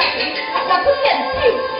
大家推荐。